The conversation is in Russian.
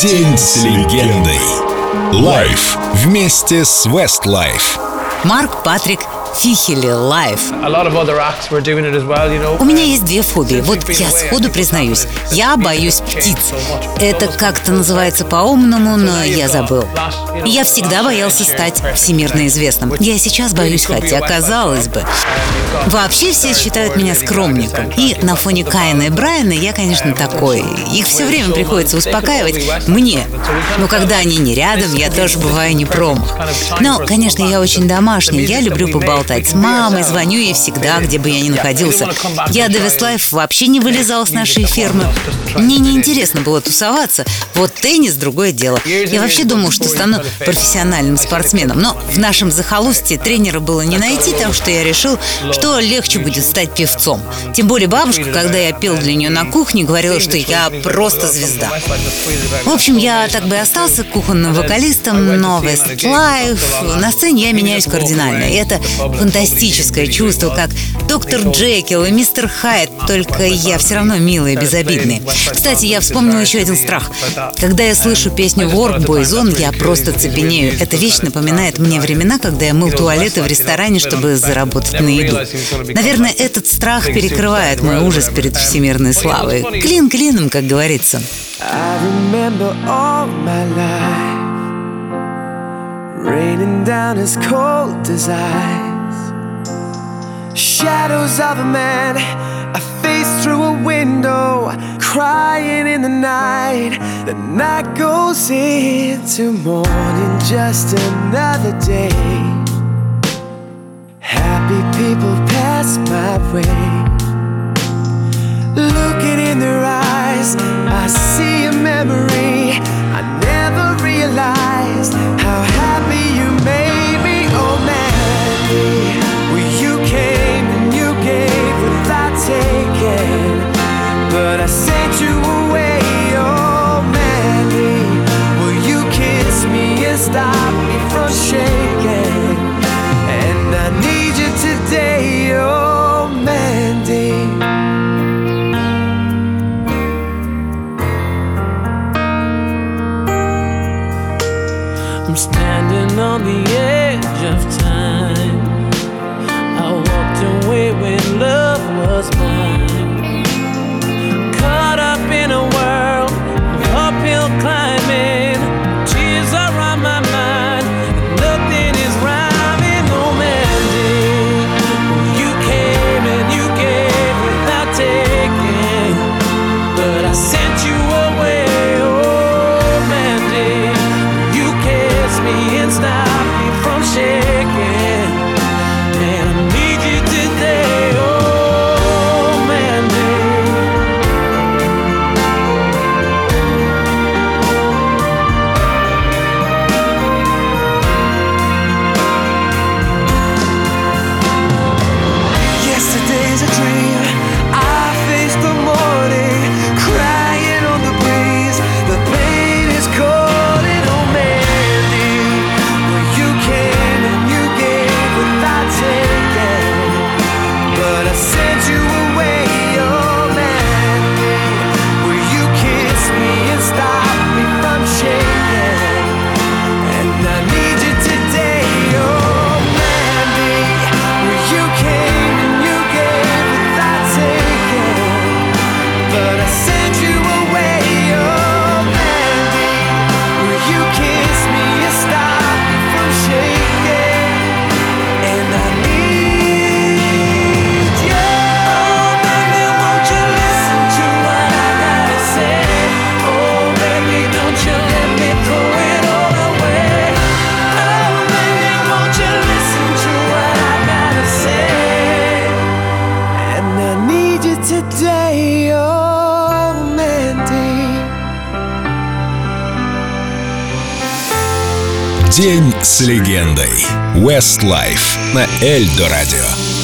День с легендой. Лайф вместе с Westlife. Марк Патрик Фихели Лайф. У меня есть две фобии. Вот я сходу признаюсь. Я боюсь птиц. Это как-то называется по-умному, но я забыл. Я всегда боялся стать всемирно известным. Я сейчас боюсь, хотя казалось бы. Вообще все считают меня скромником. И на фоне Каина и Брайана я, конечно, такой. Их все время приходится успокаивать мне. Но когда они не рядом, я тоже бываю не промах. Но, конечно, я очень домашний. Я люблю поболтать с мамой, звоню ей всегда, где бы я ни находился. Я до Вестлайф вообще не вылезал с нашей фермы. Мне не интересно было тусоваться. Вот теннис – другое дело. Я вообще думал, что стану профессиональным спортсменом. Но в нашем захолустье тренера было не найти, так что я решил, что легче будет стать певцом. Тем более бабушка, когда я пел для нее на кухне, говорила, что я просто звезда. В общем, я так бы и остался кухонным вокалистом, но Westlife на сцене я меняюсь кардинально. И это фантастическое чувство, как доктор Джекил и мистер Хайд, только я все равно милый и безобидный. Кстати, я вспомнил еще один страх. Когда я слышу песню Work Boy Zone, я просто цепенею. Эта вещь напоминает мне времена, когда я мыл туалеты в ресторане, чтобы заработать на еду. Наверное, этот страх перекрывает мой ужас перед всемирной славой. Клин клином, как говорится. I remember all my life raining down as cold as ice. Shadows of a man, a face through a window, crying in the night. The night goes into morning, just another day. Happy people pass my way. Looking I'm standing on the edge of time. I walked away when love was mine. You День с легендой. Westlife на Эльдо радио.